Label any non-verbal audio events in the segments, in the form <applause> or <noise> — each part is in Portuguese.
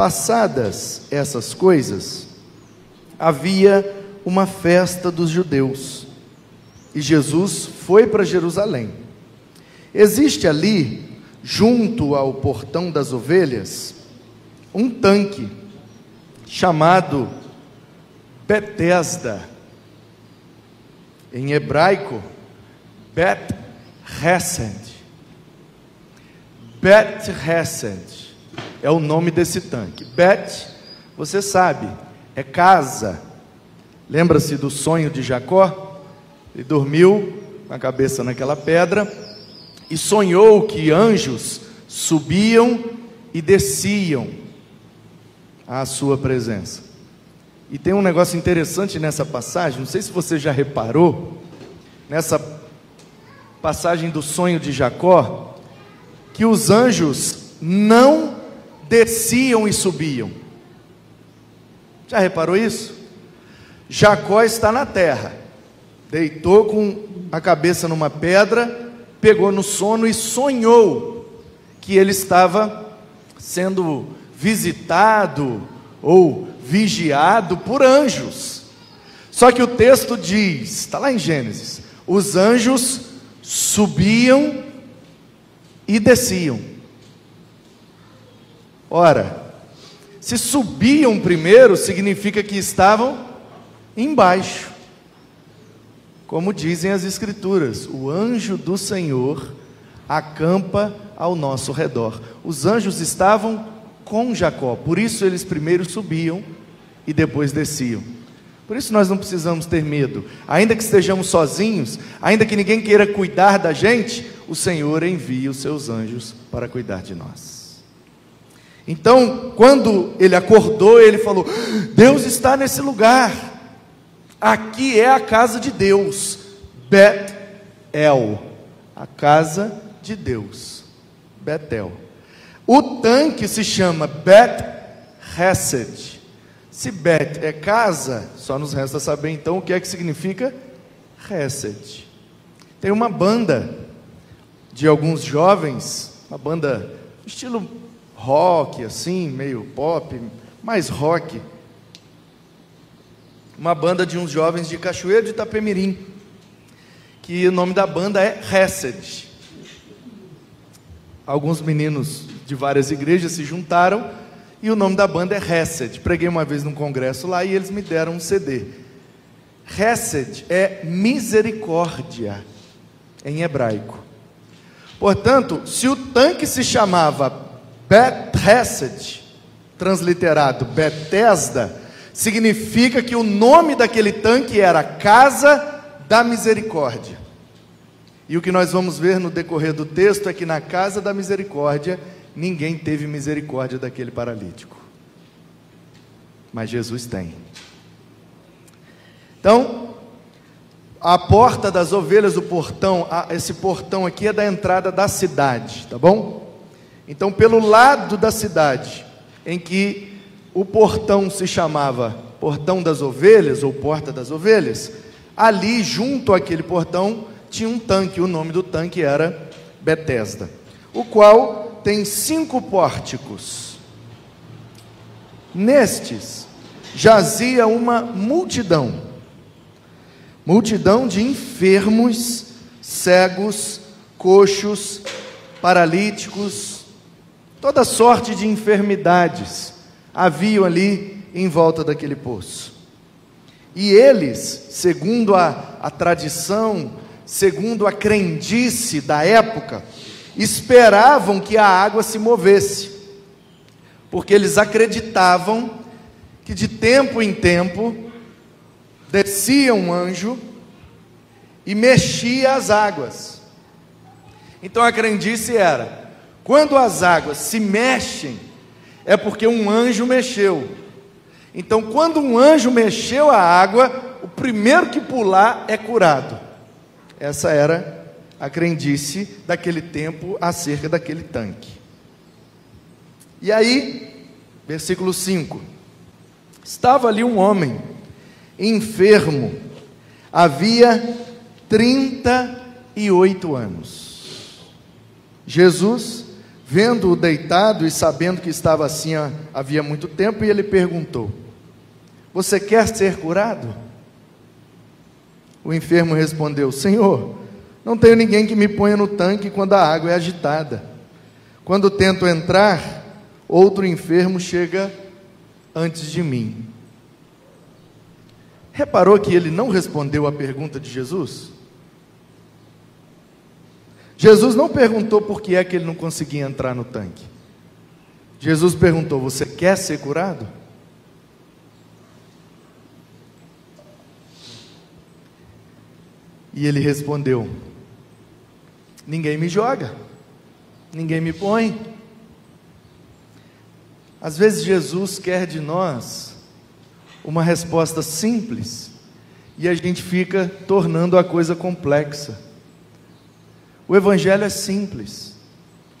Passadas essas coisas, havia uma festa dos judeus e Jesus foi para Jerusalém. Existe ali, junto ao portão das ovelhas, um tanque chamado Betesda. Em hebraico, Bet Hesed. Bet Hesed é o nome desse tanque. Bet, você sabe, é casa. Lembra-se do sonho de Jacó? Ele dormiu com a cabeça naquela pedra e sonhou que anjos subiam e desciam à sua presença. E tem um negócio interessante nessa passagem, não sei se você já reparou, nessa passagem do sonho de Jacó, que os anjos não desciam e subiam. Já reparou isso? Jacó está na terra, deitou com a cabeça numa pedra, pegou no sono e sonhou que ele estava sendo visitado ou vigiado por anjos. Só que o texto diz, está lá em Gênesis: os anjos subiam e desciam. Ora, se subiam primeiro, significa que estavam embaixo. Como dizem as Escrituras, o anjo do Senhor acampa ao nosso redor. Os anjos estavam com Jacó, por isso eles primeiro subiam e depois desciam. Por isso nós não precisamos ter medo, ainda que estejamos sozinhos, ainda que ninguém queira cuidar da gente, o Senhor envia os seus anjos para cuidar de nós. Então, quando ele acordou, ele falou: Deus está nesse lugar, aqui é a casa de Deus, Bet-El, a casa de Deus, Betel. O tanque se chama Bet Hesed. Se Bet é casa, só nos resta saber então o que é que significa Hesed. Tem uma banda de alguns jovens, uma banda estilo rock, assim, meio pop, mais rock. Uma banda de uns jovens de Cachoeiro de Itapemirim, que o nome da banda é Hesed. Alguns meninos de várias igrejas se juntaram e o nome da banda é Hesed. Preguei uma vez num congresso lá e eles me deram um CD. Hesed é misericórdia em hebraico. Portanto, se o tanque se chamava Bet Hesed, transliterado Betesda, significa que o nome daquele tanque era Casa da Misericórdia. E o que nós vamos ver no decorrer do texto é que na Casa da Misericórdia ninguém teve misericórdia daquele paralítico. Mas Jesus tem. Então, a porta das ovelhas, o portão, esse portão aqui é da entrada da cidade, tá bom? Então, pelo lado da cidade, em que o portão se chamava Portão das Ovelhas ou Porta das Ovelhas, ali junto àquele portão tinha um tanque, o nome do tanque era Betesda, o qual tem cinco pórticos. Nestes jazia uma multidão multidão de enfermos, cegos, coxos, paralíticos, toda sorte de enfermidades haviam ali em volta daquele poço. E eles, segundo a, a tradição, segundo a crendice da época, esperavam que a água se movesse, porque eles acreditavam que de tempo em tempo descia um anjo e mexia as águas. Então a crendice era: quando as águas se mexem, é porque um anjo mexeu. Então, quando um anjo mexeu a água, o primeiro que pular é curado. Essa era a crendice daquele tempo acerca daquele tanque. E aí, versículo 5: Estava ali um homem enfermo, havia 38 anos. Jesus, vendo-o deitado e sabendo que estava assim havia muito tempo, ele perguntou: Você quer ser curado? O enfermo respondeu: Senhor, não tenho ninguém que me ponha no tanque quando a água é agitada. Quando tento entrar, outro enfermo chega antes de mim. Reparou que ele não respondeu à pergunta de Jesus? Jesus não perguntou por que é que ele não conseguia entrar no tanque. Jesus perguntou: Você quer ser curado? E ele respondeu: Ninguém me joga, ninguém me põe. Às vezes Jesus quer de nós uma resposta simples e a gente fica tornando a coisa complexa. O Evangelho é simples,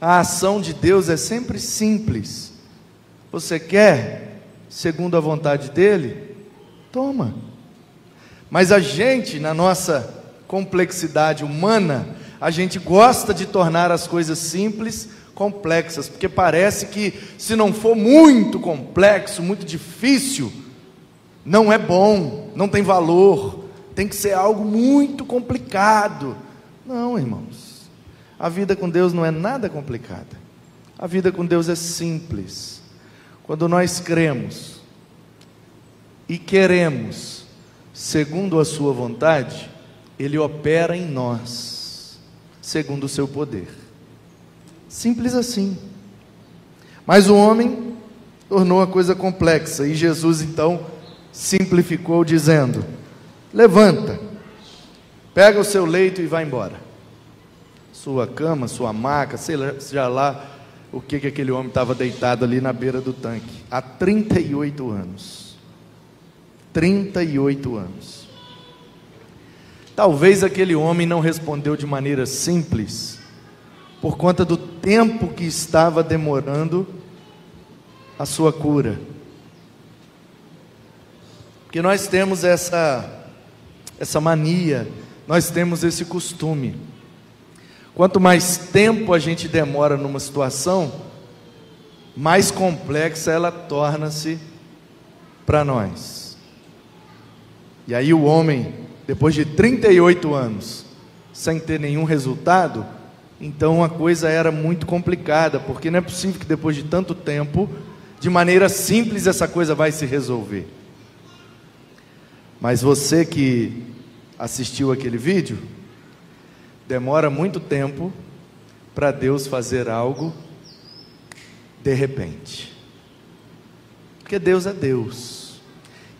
a ação de Deus é sempre simples. Você quer, segundo a vontade dEle? Toma. Mas a gente, na nossa complexidade humana, a gente gosta de tornar as coisas simples complexas, porque parece que se não for muito complexo, muito difícil, não é bom, não tem valor, tem que ser algo muito complicado. Não, irmãos. A vida com Deus não é nada complicada. A vida com Deus é simples. Quando nós cremos e queremos, segundo a Sua vontade, Ele opera em nós, segundo o seu poder. Simples assim. Mas o homem tornou a coisa complexa e Jesus então simplificou, dizendo: Levanta, pega o seu leito e vai embora sua cama, sua maca, seja lá o que, que aquele homem estava deitado ali na beira do tanque, há 38 anos. 38 anos. Talvez aquele homem não respondeu de maneira simples, por conta do tempo que estava demorando a sua cura. Porque nós temos essa, essa mania, nós temos esse costume Quanto mais tempo a gente demora numa situação, mais complexa ela torna-se para nós. E aí o homem, depois de 38 anos, sem ter nenhum resultado, então a coisa era muito complicada, porque não é possível que depois de tanto tempo, de maneira simples essa coisa vai se resolver. Mas você que assistiu aquele vídeo, demora muito tempo para Deus fazer algo de repente. Porque Deus é Deus.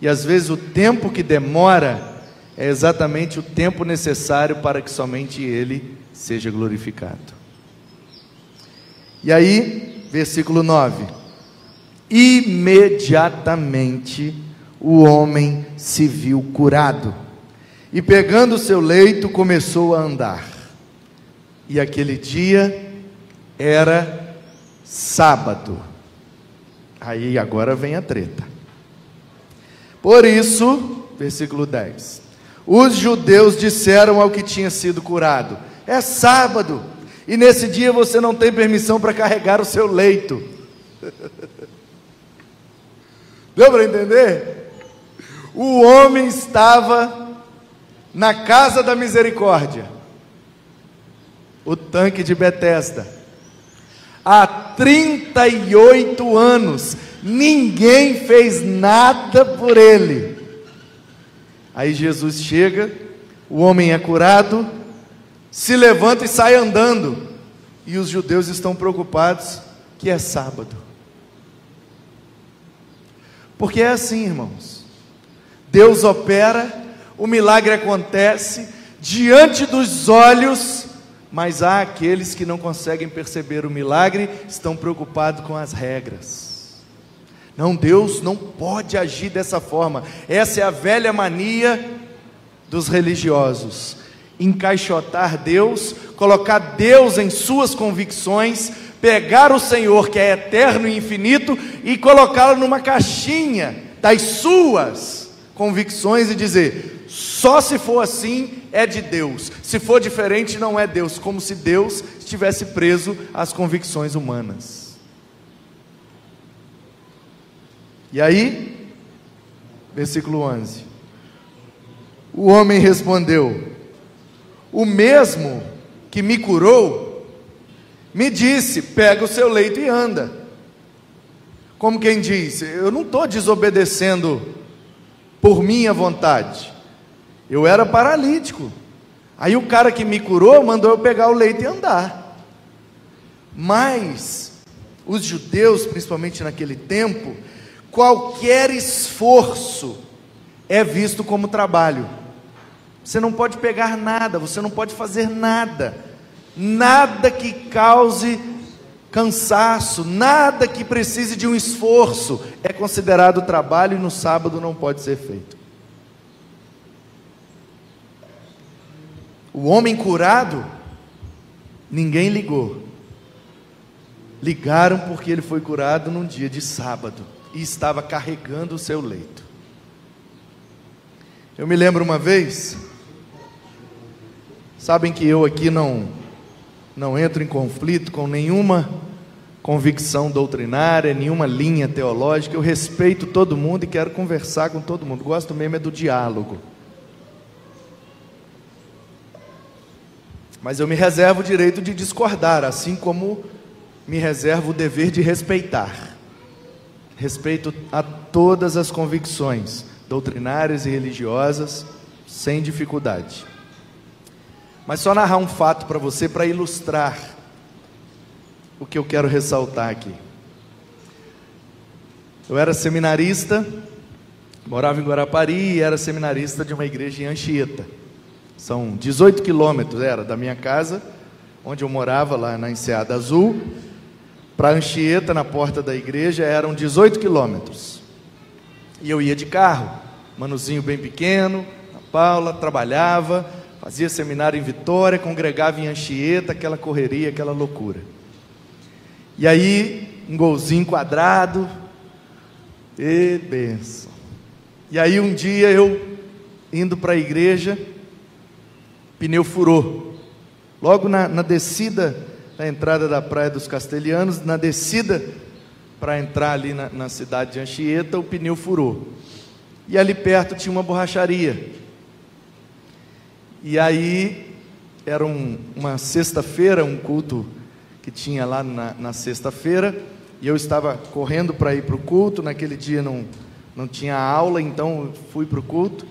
E às vezes o tempo que demora é exatamente o tempo necessário para que somente Ele seja glorificado. E aí, versículo 9: Imediatamente o homem se viu curado, e pegando seu leito começou a andar e aquele dia era sábado. Aí agora vem a treta. Por isso, versículo 10: os judeus disseram ao que tinha sido curado: É sábado, e nesse dia você não tem permissão para carregar o seu leito. <laughs> Deu para entender? O homem estava na casa da misericórdia o tanque de Betesda. Há 38 anos, ninguém fez nada por ele. Aí Jesus chega, o homem é curado, se levanta e sai andando. E os judeus estão preocupados que é sábado. Porque é assim, irmãos. Deus opera, o milagre acontece diante dos olhos mas há aqueles que não conseguem perceber o milagre, estão preocupados com as regras. Não, Deus não pode agir dessa forma. Essa é a velha mania dos religiosos. Encaixotar Deus, colocar Deus em suas convicções, pegar o Senhor que é eterno e infinito e colocá-lo numa caixinha das suas convicções e dizer: só se for assim é de Deus. Se for diferente, não é Deus, como se Deus estivesse preso às convicções humanas. E aí, versículo 11: O homem respondeu: O mesmo que me curou, me disse: Pega o seu leito e anda. Como quem diz, eu não estou desobedecendo por minha vontade. Eu era paralítico. Aí o cara que me curou mandou eu pegar o leito e andar. Mas os judeus, principalmente naquele tempo, qualquer esforço é visto como trabalho. Você não pode pegar nada, você não pode fazer nada, nada que cause cansaço, nada que precise de um esforço é considerado trabalho e no sábado não pode ser feito. O homem curado, ninguém ligou. Ligaram porque ele foi curado num dia de sábado e estava carregando o seu leito. Eu me lembro uma vez, sabem que eu aqui não não entro em conflito com nenhuma convicção doutrinária, nenhuma linha teológica. Eu respeito todo mundo e quero conversar com todo mundo. Gosto mesmo é do diálogo. Mas eu me reservo o direito de discordar, assim como me reservo o dever de respeitar. Respeito a todas as convicções doutrinárias e religiosas, sem dificuldade. Mas só narrar um fato para você para ilustrar o que eu quero ressaltar aqui. Eu era seminarista, morava em Guarapari e era seminarista de uma igreja em Anchieta. São 18 quilômetros, era da minha casa, onde eu morava lá na Enseada Azul, para Anchieta, na porta da igreja, eram 18 quilômetros. E eu ia de carro, manuzinho bem pequeno, na Paula, trabalhava, Fazia seminário em Vitória, congregava em Anchieta, aquela correria, aquela loucura. E aí, um golzinho quadrado, e benção. E aí um dia eu, indo para a igreja, pneu furou. Logo na, na descida da entrada da Praia dos Castelhanos, na descida para entrar ali na, na cidade de Anchieta, o pneu furou. E ali perto tinha uma borracharia. E aí, era um, uma sexta-feira, um culto que tinha lá na, na sexta-feira, e eu estava correndo para ir para o culto. Naquele dia não, não tinha aula, então fui para o culto.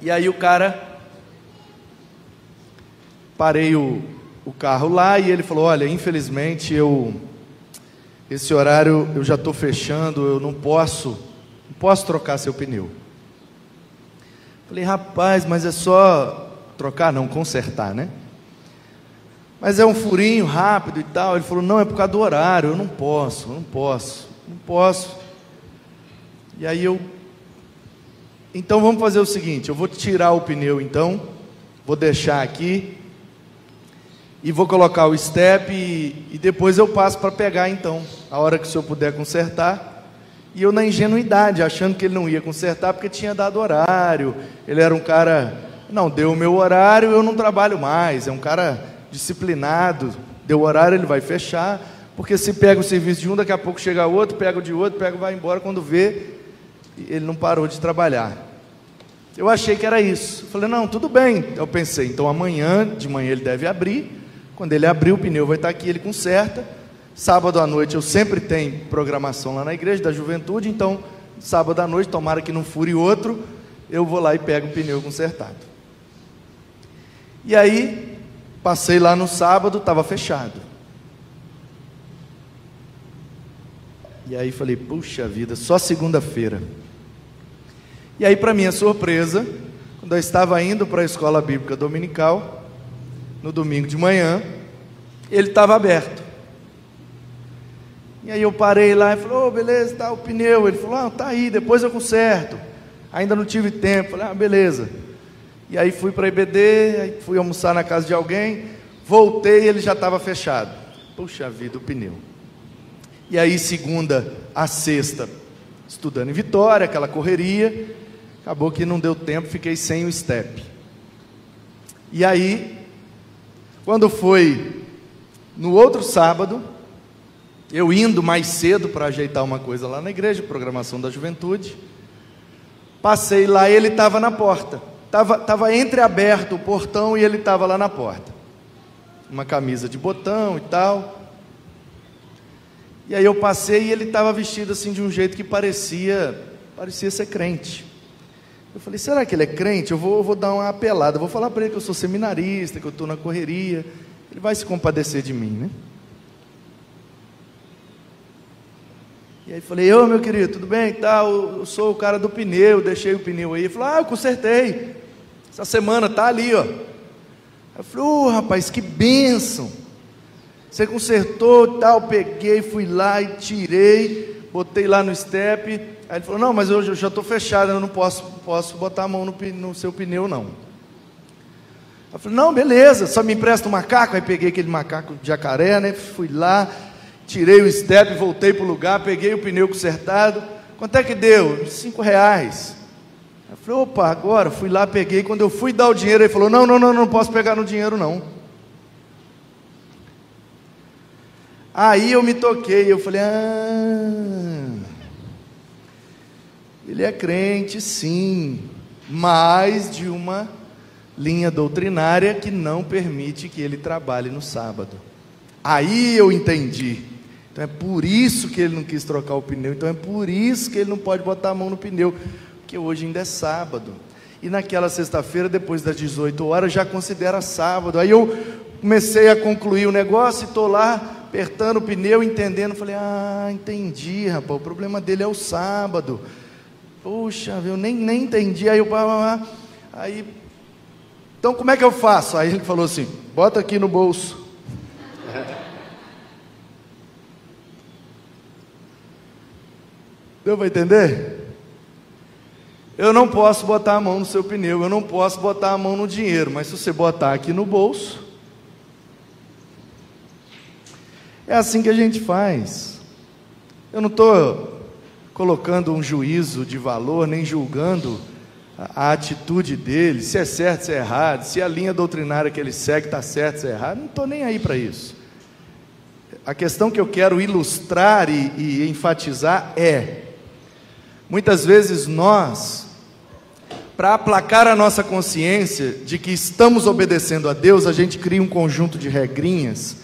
E aí o cara, parei o, o carro lá e ele falou: Olha, infelizmente eu, esse horário eu já estou fechando, eu não posso, não posso trocar seu pneu. Falei, rapaz, mas é só trocar, não, consertar, né? Mas é um furinho rápido e tal. Ele falou, não, é por causa do horário, eu não posso, eu não posso, não posso. E aí eu, então vamos fazer o seguinte: eu vou tirar o pneu então, vou deixar aqui e vou colocar o step e, e depois eu passo para pegar então, a hora que o senhor puder consertar. E eu, na ingenuidade, achando que ele não ia consertar porque tinha dado horário. Ele era um cara, não, deu o meu horário, eu não trabalho mais. É um cara disciplinado. Deu horário, ele vai fechar. Porque se pega o serviço de um, daqui a pouco chega outro, pega o de outro, pega vai embora. Quando vê, ele não parou de trabalhar. Eu achei que era isso. falei, não, tudo bem. Eu pensei, então amanhã, de manhã ele deve abrir. Quando ele abrir, o pneu vai estar aqui, ele conserta. Sábado à noite eu sempre tenho programação lá na igreja da juventude, então sábado à noite, tomara que não fure outro, eu vou lá e pego o pneu consertado. E aí, passei lá no sábado, estava fechado. E aí falei, puxa vida, só segunda-feira. E aí, para minha surpresa, quando eu estava indo para a escola bíblica dominical, no domingo de manhã, ele estava aberto. E aí eu parei lá e falei, oh, beleza, tá o pneu. Ele falou, ah, tá aí, depois eu conserto. Ainda não tive tempo. Falei, ah, beleza. E aí fui para a IBD, fui almoçar na casa de alguém, voltei e ele já estava fechado. Puxa vida, o pneu. E aí, segunda a sexta, estudando em Vitória, aquela correria. Acabou que não deu tempo, fiquei sem o step. E aí, quando foi no outro sábado, eu indo mais cedo para ajeitar uma coisa lá na igreja, programação da juventude, passei lá ele estava na porta. Estava tava entreaberto o portão e ele estava lá na porta. Uma camisa de botão e tal. E aí eu passei e ele estava vestido assim de um jeito que parecia, parecia ser crente. Eu falei, será que ele é crente? Eu vou, vou dar uma apelada, vou falar para ele que eu sou seminarista, que eu estou na correria. Ele vai se compadecer de mim, né? E aí falei, ô meu querido, tudo bem? Tá, eu sou o cara do pneu, deixei o pneu aí. Ele falou, ah, eu consertei. Essa semana tá ali, ó. Eu falei, ô oh, rapaz, que bênção. Você consertou tal, peguei, fui lá e tirei, botei lá no step. Aí ele falou, não, mas eu já estou fechado, eu não posso, posso botar a mão no, no seu pneu, não. Eu falei, não, beleza, só me empresta um macaco. Aí peguei aquele macaco de jacaré, né? Fui lá, tirei o step, voltei para o lugar, peguei o pneu consertado. Quanto é que deu? Cinco reais. Eu falei, opa, agora fui lá, peguei. Quando eu fui dar o dinheiro, ele falou: não, não, não, não posso pegar no dinheiro, não. Aí eu me toquei, eu falei, ah, ele é crente, sim, mas de uma linha doutrinária que não permite que ele trabalhe no sábado. Aí eu entendi. Então é por isso que ele não quis trocar o pneu. Então é por isso que ele não pode botar a mão no pneu. Porque hoje ainda é sábado. E naquela sexta-feira, depois das 18 horas, já considera sábado. Aí eu comecei a concluir o negócio e estou lá apertando o pneu, entendendo. Falei, ah, entendi, rapaz. O problema dele é o sábado. Puxa, eu nem, nem entendi. Aí eu, aí, então como é que eu faço? Aí ele falou assim: bota aqui no bolso. <laughs> Deu para entender? Eu não posso botar a mão no seu pneu, eu não posso botar a mão no dinheiro, mas se você botar aqui no bolso, é assim que a gente faz. Eu não estou colocando um juízo de valor, nem julgando a, a, atitude dele, se é certo, se é errado, se a linha doutrinária que ele segue está certa, se é errado, não estou nem aí para isso. A questão que eu quero ilustrar e, e enfatizar é: Muitas vezes nós, para aplacar a nossa consciência de que estamos obedecendo a Deus, a gente cria um conjunto de regrinhas,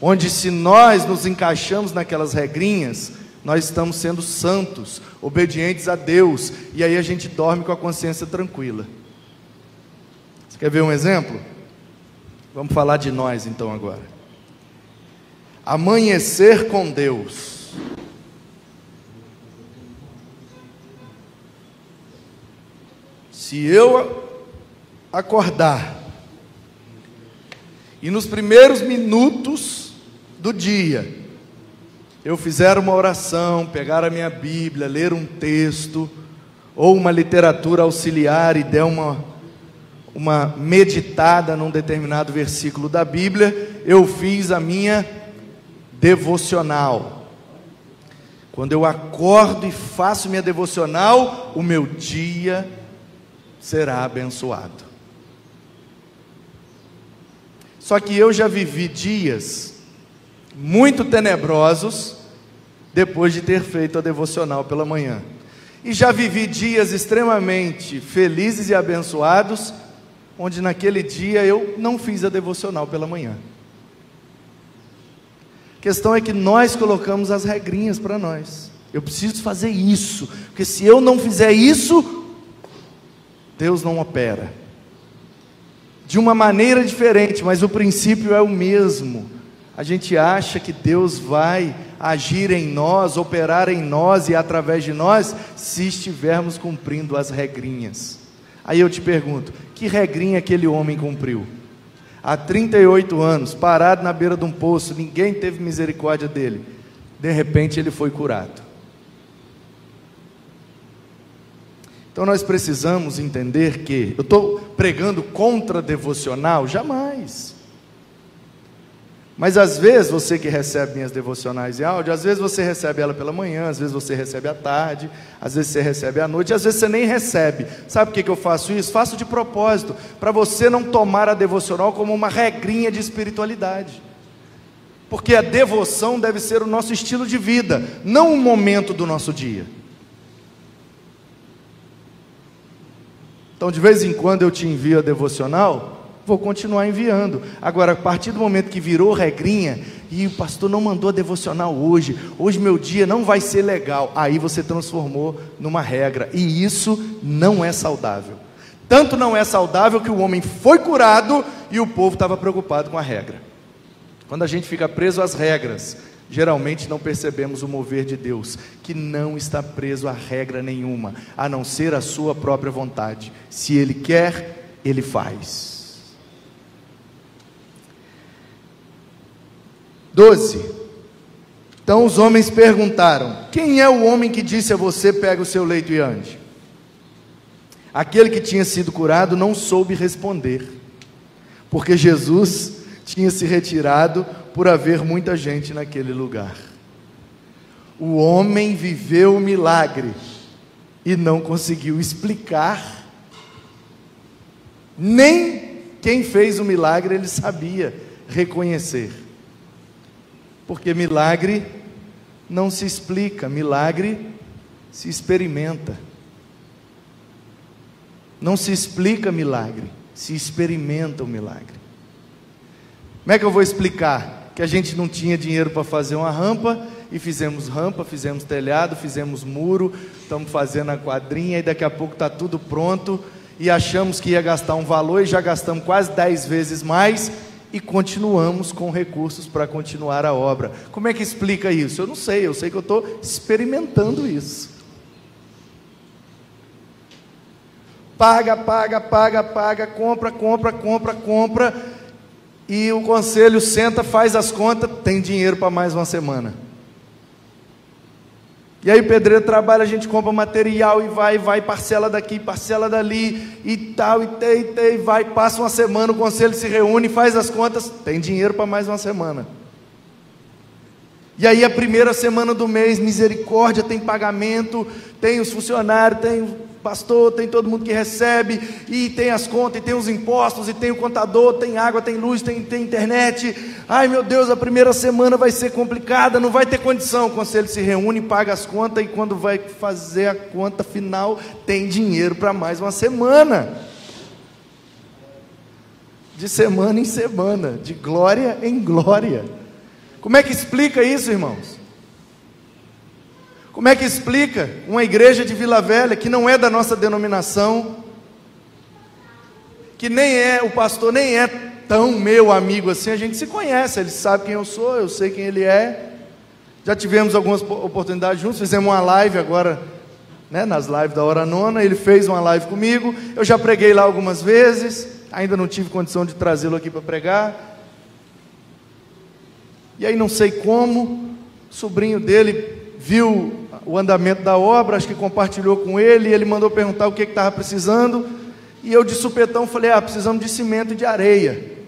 onde se nós nos encaixamos naquelas regrinhas, nós estamos sendo santos, obedientes a Deus, e aí a gente dorme com a consciência tranquila. Você quer ver um exemplo? Vamos falar de nós então agora. Amanhecer com Deus. Se eu acordar e nos primeiros minutos do dia eu fizer uma oração, pegar a minha Bíblia, ler um texto ou uma literatura auxiliar e der uma uma meditada num determinado versículo da Bíblia, eu fiz a minha devocional. Quando eu acordo e faço minha devocional, o meu dia será abençoado. Só que eu já vivi dias muito tenebrosos depois de ter feito a devocional pela manhã. E já vivi dias extremamente felizes e abençoados, onde naquele dia eu não fiz a devocional pela manhã. A questão é que nós colocamos as regrinhas para nós. Eu preciso fazer isso, porque se eu não fizer isso, Deus não opera. De uma maneira diferente, mas o princípio é o mesmo. A gente acha que Deus vai agir em nós, operar em nós e através de nós, se estivermos cumprindo as regrinhas. Aí eu te pergunto: que regrinha aquele homem cumpriu? Há 38 anos, parado na beira de um poço, ninguém teve misericórdia dele. De repente ele foi curado. Então nós precisamos entender que eu estou pregando contra devocional? Jamais. Mas às vezes você que recebe minhas devocionais em áudio, às vezes você recebe ela pela manhã, às vezes você recebe à tarde, às vezes você recebe à noite, às vezes você nem recebe. Sabe por que, que eu faço isso? Faço de propósito, para você não tomar a devocional como uma regrinha de espiritualidade. Porque a devoção deve ser o nosso estilo de vida, não um momento do nosso dia. Então, de vez em quando eu te envio a devocional, vou continuar enviando. Agora, a partir do momento que virou regrinha, e o pastor não mandou a devocional hoje, hoje meu dia não vai ser legal, aí você transformou numa regra, e isso não é saudável. Tanto não é saudável que o homem foi curado e o povo estava preocupado com a regra. Quando a gente fica preso às regras, geralmente não percebemos o mover de Deus, que não está preso a regra nenhuma, a não ser a sua própria vontade. Se Ele quer, Ele faz. 12. Então os homens perguntaram: Quem é o homem que disse a você: Pega o seu leito e ande? Aquele que tinha sido curado não soube responder, porque Jesus tinha se retirado por haver muita gente naquele lugar. O homem viveu o milagre e não conseguiu explicar, nem quem fez o milagre ele sabia reconhecer. Porque milagre não se explica, milagre se experimenta. Não se explica milagre, se experimenta o milagre. Como é que eu vou explicar? Que a gente não tinha dinheiro para fazer uma rampa e fizemos rampa, fizemos telhado, fizemos muro, estamos fazendo a quadrinha e daqui a pouco está tudo pronto e achamos que ia gastar um valor e já gastamos quase dez vezes mais e continuamos com recursos para continuar a obra. Como é que explica isso? Eu não sei, eu sei que eu estou experimentando isso. Paga, paga, paga, paga, compra, compra, compra, compra, e o conselho senta, faz as contas, tem dinheiro para mais uma semana. E aí o pedreiro trabalha, a gente compra material e vai, vai, parcela daqui, parcela dali e tal, e tem, tem, vai, passa uma semana, o conselho se reúne, faz as contas, tem dinheiro para mais uma semana. E aí a primeira semana do mês, misericórdia, tem pagamento, tem os funcionários, tem pastor, tem todo mundo que recebe, e tem as contas, e tem os impostos, e tem o contador, tem água, tem luz, tem, tem internet. Ai meu Deus, a primeira semana vai ser complicada, não vai ter condição. O conselho se reúne, paga as contas, e quando vai fazer a conta final, tem dinheiro para mais uma semana. De semana em semana, de glória em glória. Como é que explica isso, irmãos? Como é que explica uma igreja de Vila Velha que não é da nossa denominação, que nem é, o pastor nem é tão meu amigo assim, a gente se conhece, ele sabe quem eu sou, eu sei quem ele é. Já tivemos algumas oportunidades juntos, fizemos uma live agora, né, nas lives da hora nona, ele fez uma live comigo, eu já preguei lá algumas vezes, ainda não tive condição de trazê-lo aqui para pregar. E aí não sei como, o sobrinho dele viu o andamento da obra, acho que compartilhou com ele, e ele mandou perguntar o que estava precisando, e eu de supetão falei, ah, precisamos de cimento e de areia.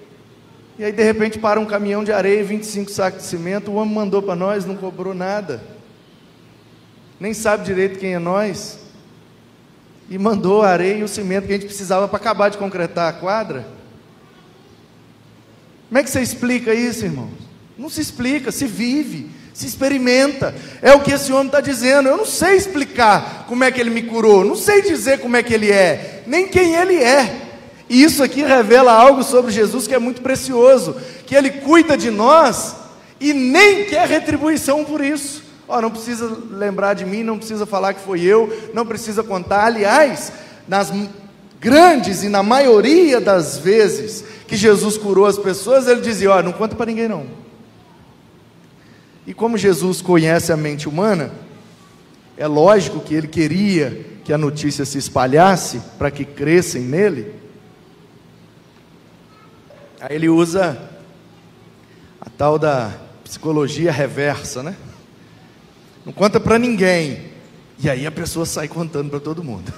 E aí de repente para um caminhão de areia, 25 sacos de cimento, o homem mandou para nós, não cobrou nada. Nem sabe direito quem é nós. E mandou a areia e o cimento que a gente precisava para acabar de concretar a quadra. Como é que você explica isso, irmãos? Não se explica, se vive se experimenta. É o que esse homem está dizendo. Eu não sei explicar como é que ele me curou, não sei dizer como é que ele é, nem quem ele é. E isso aqui revela algo sobre Jesus que é muito precioso, que ele cuida de nós e nem quer retribuição por isso. Oh, não precisa lembrar de mim, não precisa falar que foi eu, não precisa contar. Aliás, nas grandes e na maioria das vezes que Jesus curou as pessoas, ele dizia: Ó, oh, não conta para ninguém não. E como Jesus conhece a mente humana, é lógico que ele queria que a notícia se espalhasse para que crescem nele. Aí ele usa a tal da psicologia reversa, né? Não conta para ninguém. E aí a pessoa sai contando para todo mundo.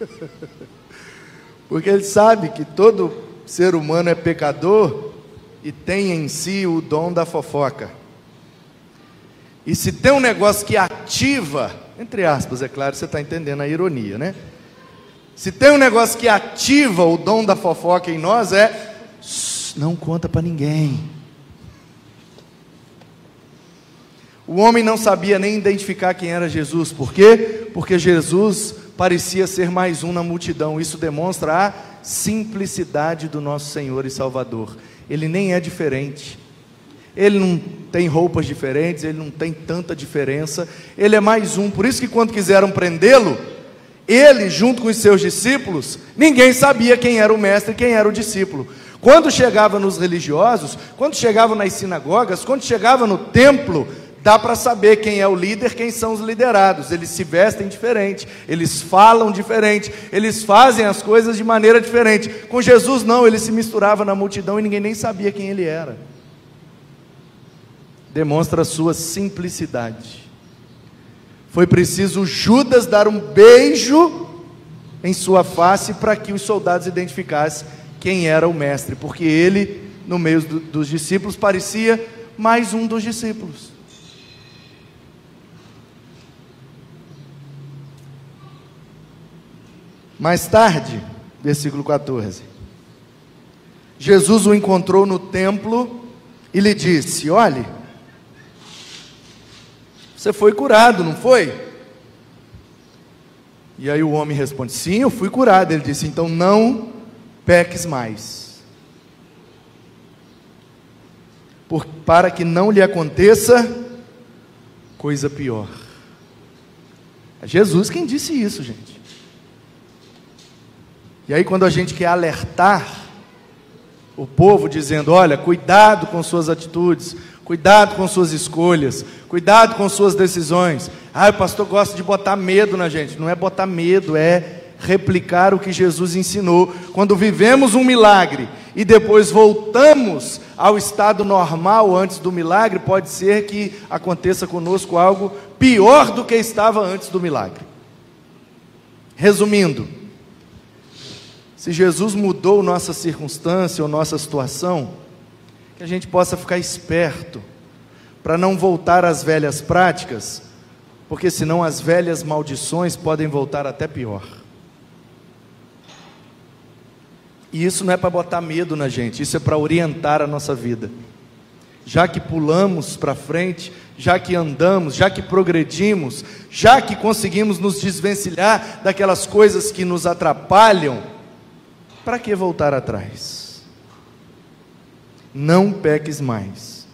<laughs> Porque ele sabe que todo ser humano é pecador e tem em si o dom da fofoca. E se tem um negócio que ativa, entre aspas, é claro, você está entendendo a ironia, né? Se tem um negócio que ativa o dom da fofoca em nós, é não conta para ninguém. O homem não sabia nem identificar quem era Jesus, por quê? Porque Jesus parecia ser mais um na multidão. Isso demonstra a simplicidade do nosso Senhor e Salvador. Ele nem é diferente. Ele não tem roupas diferentes, ele não tem tanta diferença. Ele é mais um. Por isso que quando quiseram prendê-lo, ele junto com os seus discípulos, ninguém sabia quem era o mestre e quem era o discípulo. Quando chegava nos religiosos, quando chegava nas sinagogas, quando chegava no templo, dá para saber quem é o líder, quem são os liderados. Eles se vestem diferente, eles falam diferente, eles fazem as coisas de maneira diferente. Com Jesus, não, ele se misturava na multidão e ninguém nem sabia quem ele era. Demonstra a sua simplicidade. Foi preciso Judas dar um beijo em sua face para que os soldados identificassem quem era o mestre, porque ele, no meio do, dos discípulos, parecia mais um dos discípulos. Mais tarde, versículo 14. Jesus o encontrou no templo e lhe disse: Olhe, você foi curado, não foi? E aí o homem responde: Sim, eu fui curado. Ele disse: Então não peques mais, por, para que não lhe aconteça coisa pior. É Jesus quem disse isso, gente. E aí, quando a gente quer alertar o povo, dizendo: olha, cuidado com suas atitudes, cuidado com suas escolhas, cuidado com suas decisões. Ah, o pastor gosta de botar medo na gente. Não é botar medo, é replicar o que Jesus ensinou. Quando vivemos um milagre e depois voltamos ao estado normal antes do milagre, pode ser que aconteça conosco algo pior do que estava antes do milagre. Resumindo, se Jesus mudou nossa circunstância ou nossa situação, que a gente possa ficar esperto para não voltar às velhas práticas, porque senão as velhas maldições podem voltar até pior. E isso não é para botar medo na gente, isso é para orientar a nossa vida. Já que pulamos para frente, já que andamos, já que progredimos, já que conseguimos nos desvencilhar daquelas coisas que nos atrapalham, para que voltar atrás? Não peques mais.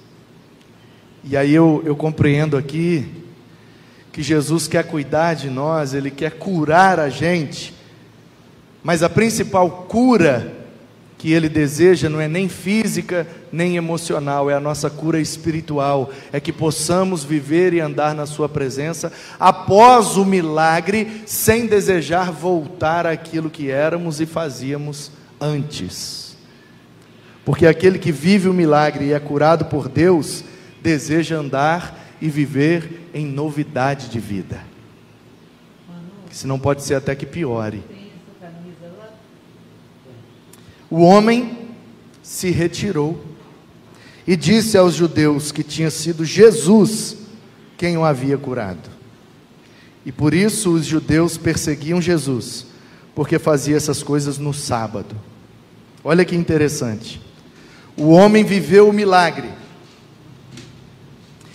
E aí eu, eu compreendo aqui que Jesus quer cuidar de nós, Ele quer curar a gente, mas a principal cura que Ele deseja não é nem física, nem emocional, é a nossa cura espiritual, é que possamos viver e andar na Sua presença após o milagre, sem desejar voltar àquilo que éramos e fazíamos antes. Porque aquele que vive o milagre e é curado por Deus, deseja andar e viver em novidade de vida. Senão pode ser até que piore. O homem se retirou e disse aos judeus que tinha sido Jesus quem o havia curado. E por isso os judeus perseguiam Jesus, porque fazia essas coisas no sábado. Olha que interessante. O homem viveu o milagre,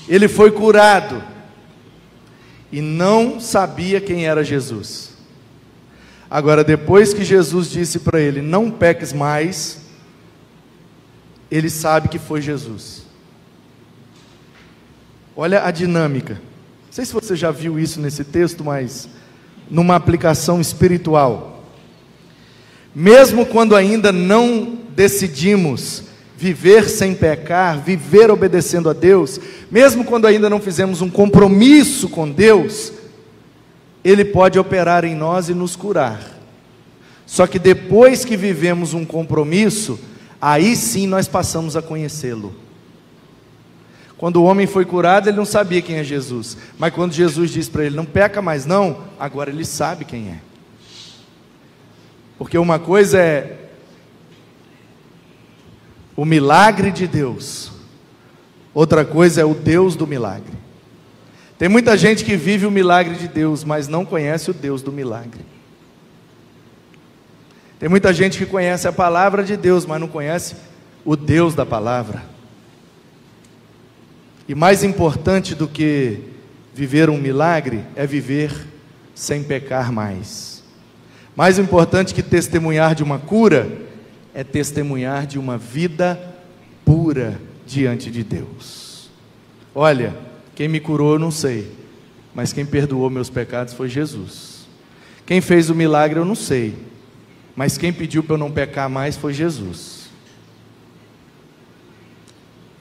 ele foi curado e não sabia quem era Jesus. Agora, depois que Jesus disse para ele: Não peques mais, ele sabe que foi Jesus. Olha a dinâmica. Não sei se você já viu isso nesse texto, mas numa aplicação espiritual. Mesmo quando ainda não decidimos viver sem pecar, viver obedecendo a Deus, mesmo quando ainda não fizemos um compromisso com Deus, ele pode operar em nós e nos curar. Só que depois que vivemos um compromisso, aí sim nós passamos a conhecê-lo. Quando o homem foi curado, ele não sabia quem é Jesus. Mas quando Jesus disse para ele: Não peca mais, não, agora ele sabe quem é. Porque uma coisa é o milagre de Deus, outra coisa é o Deus do milagre. Tem muita gente que vive o milagre de Deus, mas não conhece o Deus do milagre. Tem muita gente que conhece a palavra de Deus, mas não conhece o Deus da palavra. E mais importante do que viver um milagre é viver sem pecar mais. Mais importante que testemunhar de uma cura é testemunhar de uma vida pura diante de Deus. Olha, quem me curou eu não sei, mas quem perdoou meus pecados foi Jesus. Quem fez o milagre eu não sei, mas quem pediu para eu não pecar mais foi Jesus.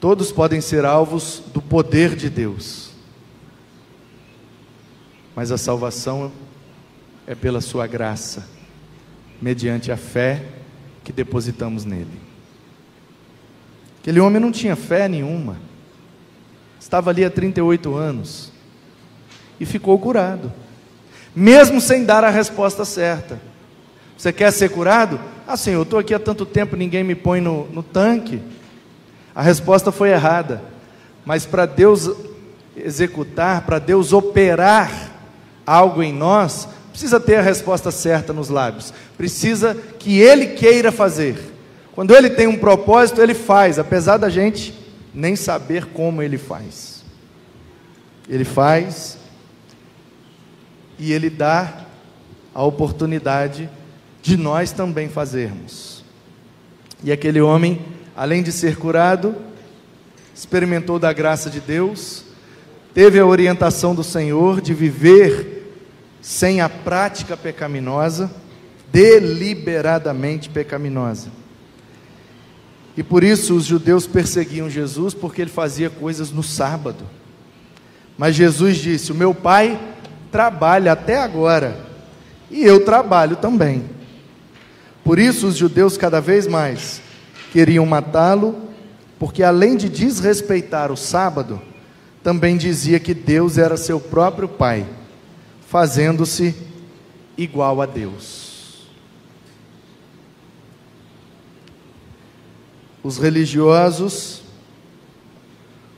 Todos podem ser alvos do poder de Deus, mas a salvação é pela Sua graça, mediante a fé que depositamos nele. Aquele homem não tinha fé nenhuma, estava ali há 38 anos e ficou curado, mesmo sem dar a resposta certa. Você quer ser curado? Ah, Senhor, eu estou aqui há tanto tempo, ninguém me põe no, no tanque. A resposta foi errada, mas para Deus executar, para Deus operar algo em nós, precisa ter a resposta certa nos lábios, precisa que Ele queira fazer. Quando Ele tem um propósito, Ele faz, apesar da gente nem saber como Ele faz. Ele faz e Ele dá a oportunidade de nós também fazermos. E aquele homem, além de ser curado, experimentou da graça de Deus, teve a orientação do Senhor de viver sem a prática pecaminosa, deliberadamente pecaminosa. E por isso os judeus perseguiam Jesus porque ele fazia coisas no sábado. Mas Jesus disse: O meu pai trabalha até agora, e eu trabalho também. Por isso os judeus cada vez mais queriam matá-lo, porque além de desrespeitar o sábado, também dizia que Deus era seu próprio pai fazendo-se igual a Deus. Os religiosos,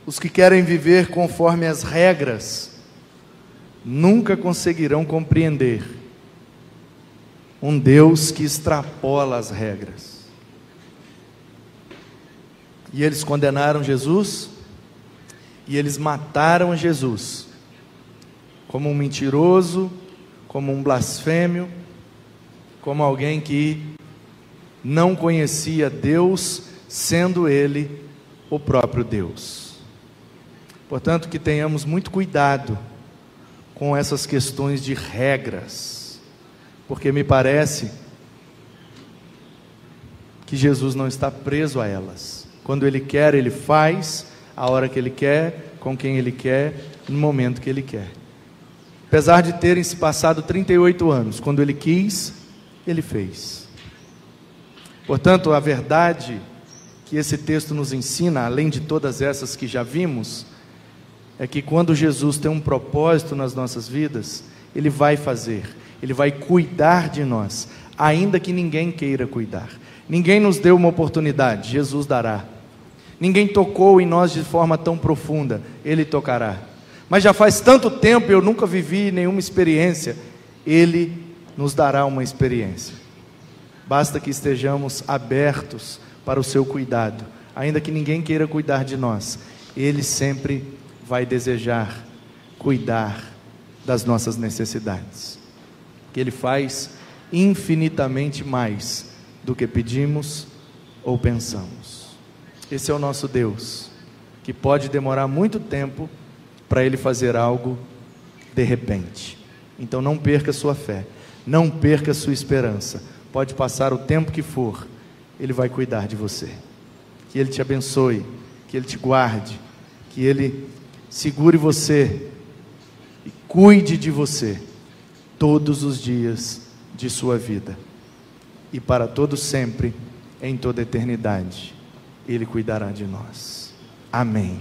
os que querem viver conforme as regras, nunca conseguirão compreender um Deus que extrapola as regras. E eles condenaram Jesus, e eles mataram Jesus como um mentiroso, como um blasfêmio, como alguém que não conhecia Deus, sendo Ele o próprio Deus. Portanto, que tenhamos muito cuidado com essas questões de regras, porque me parece que Jesus não está preso a elas. Quando Ele quer, Ele faz, a hora que Ele quer, com quem Ele quer, no momento que Ele quer. Apesar de terem se passado 38 anos, quando ele quis, ele fez. Portanto, a verdade que esse texto nos ensina, além de todas essas que já vimos, é que quando Jesus tem um propósito nas nossas vidas, ele vai fazer, ele vai cuidar de nós, ainda que ninguém queira cuidar. Ninguém nos deu uma oportunidade, Jesus dará. Ninguém tocou em nós de forma tão profunda, ele tocará mas já faz tanto tempo eu nunca vivi nenhuma experiência. Ele nos dará uma experiência. Basta que estejamos abertos para o seu cuidado, ainda que ninguém queira cuidar de nós, ele sempre vai desejar cuidar das nossas necessidades. Que ele faz infinitamente mais do que pedimos ou pensamos. Esse é o nosso Deus, que pode demorar muito tempo para ele fazer algo de repente. Então não perca sua fé, não perca sua esperança. Pode passar o tempo que for, ele vai cuidar de você. Que ele te abençoe, que ele te guarde, que ele segure você e cuide de você todos os dias de sua vida. E para todo sempre, em toda eternidade, ele cuidará de nós. Amém.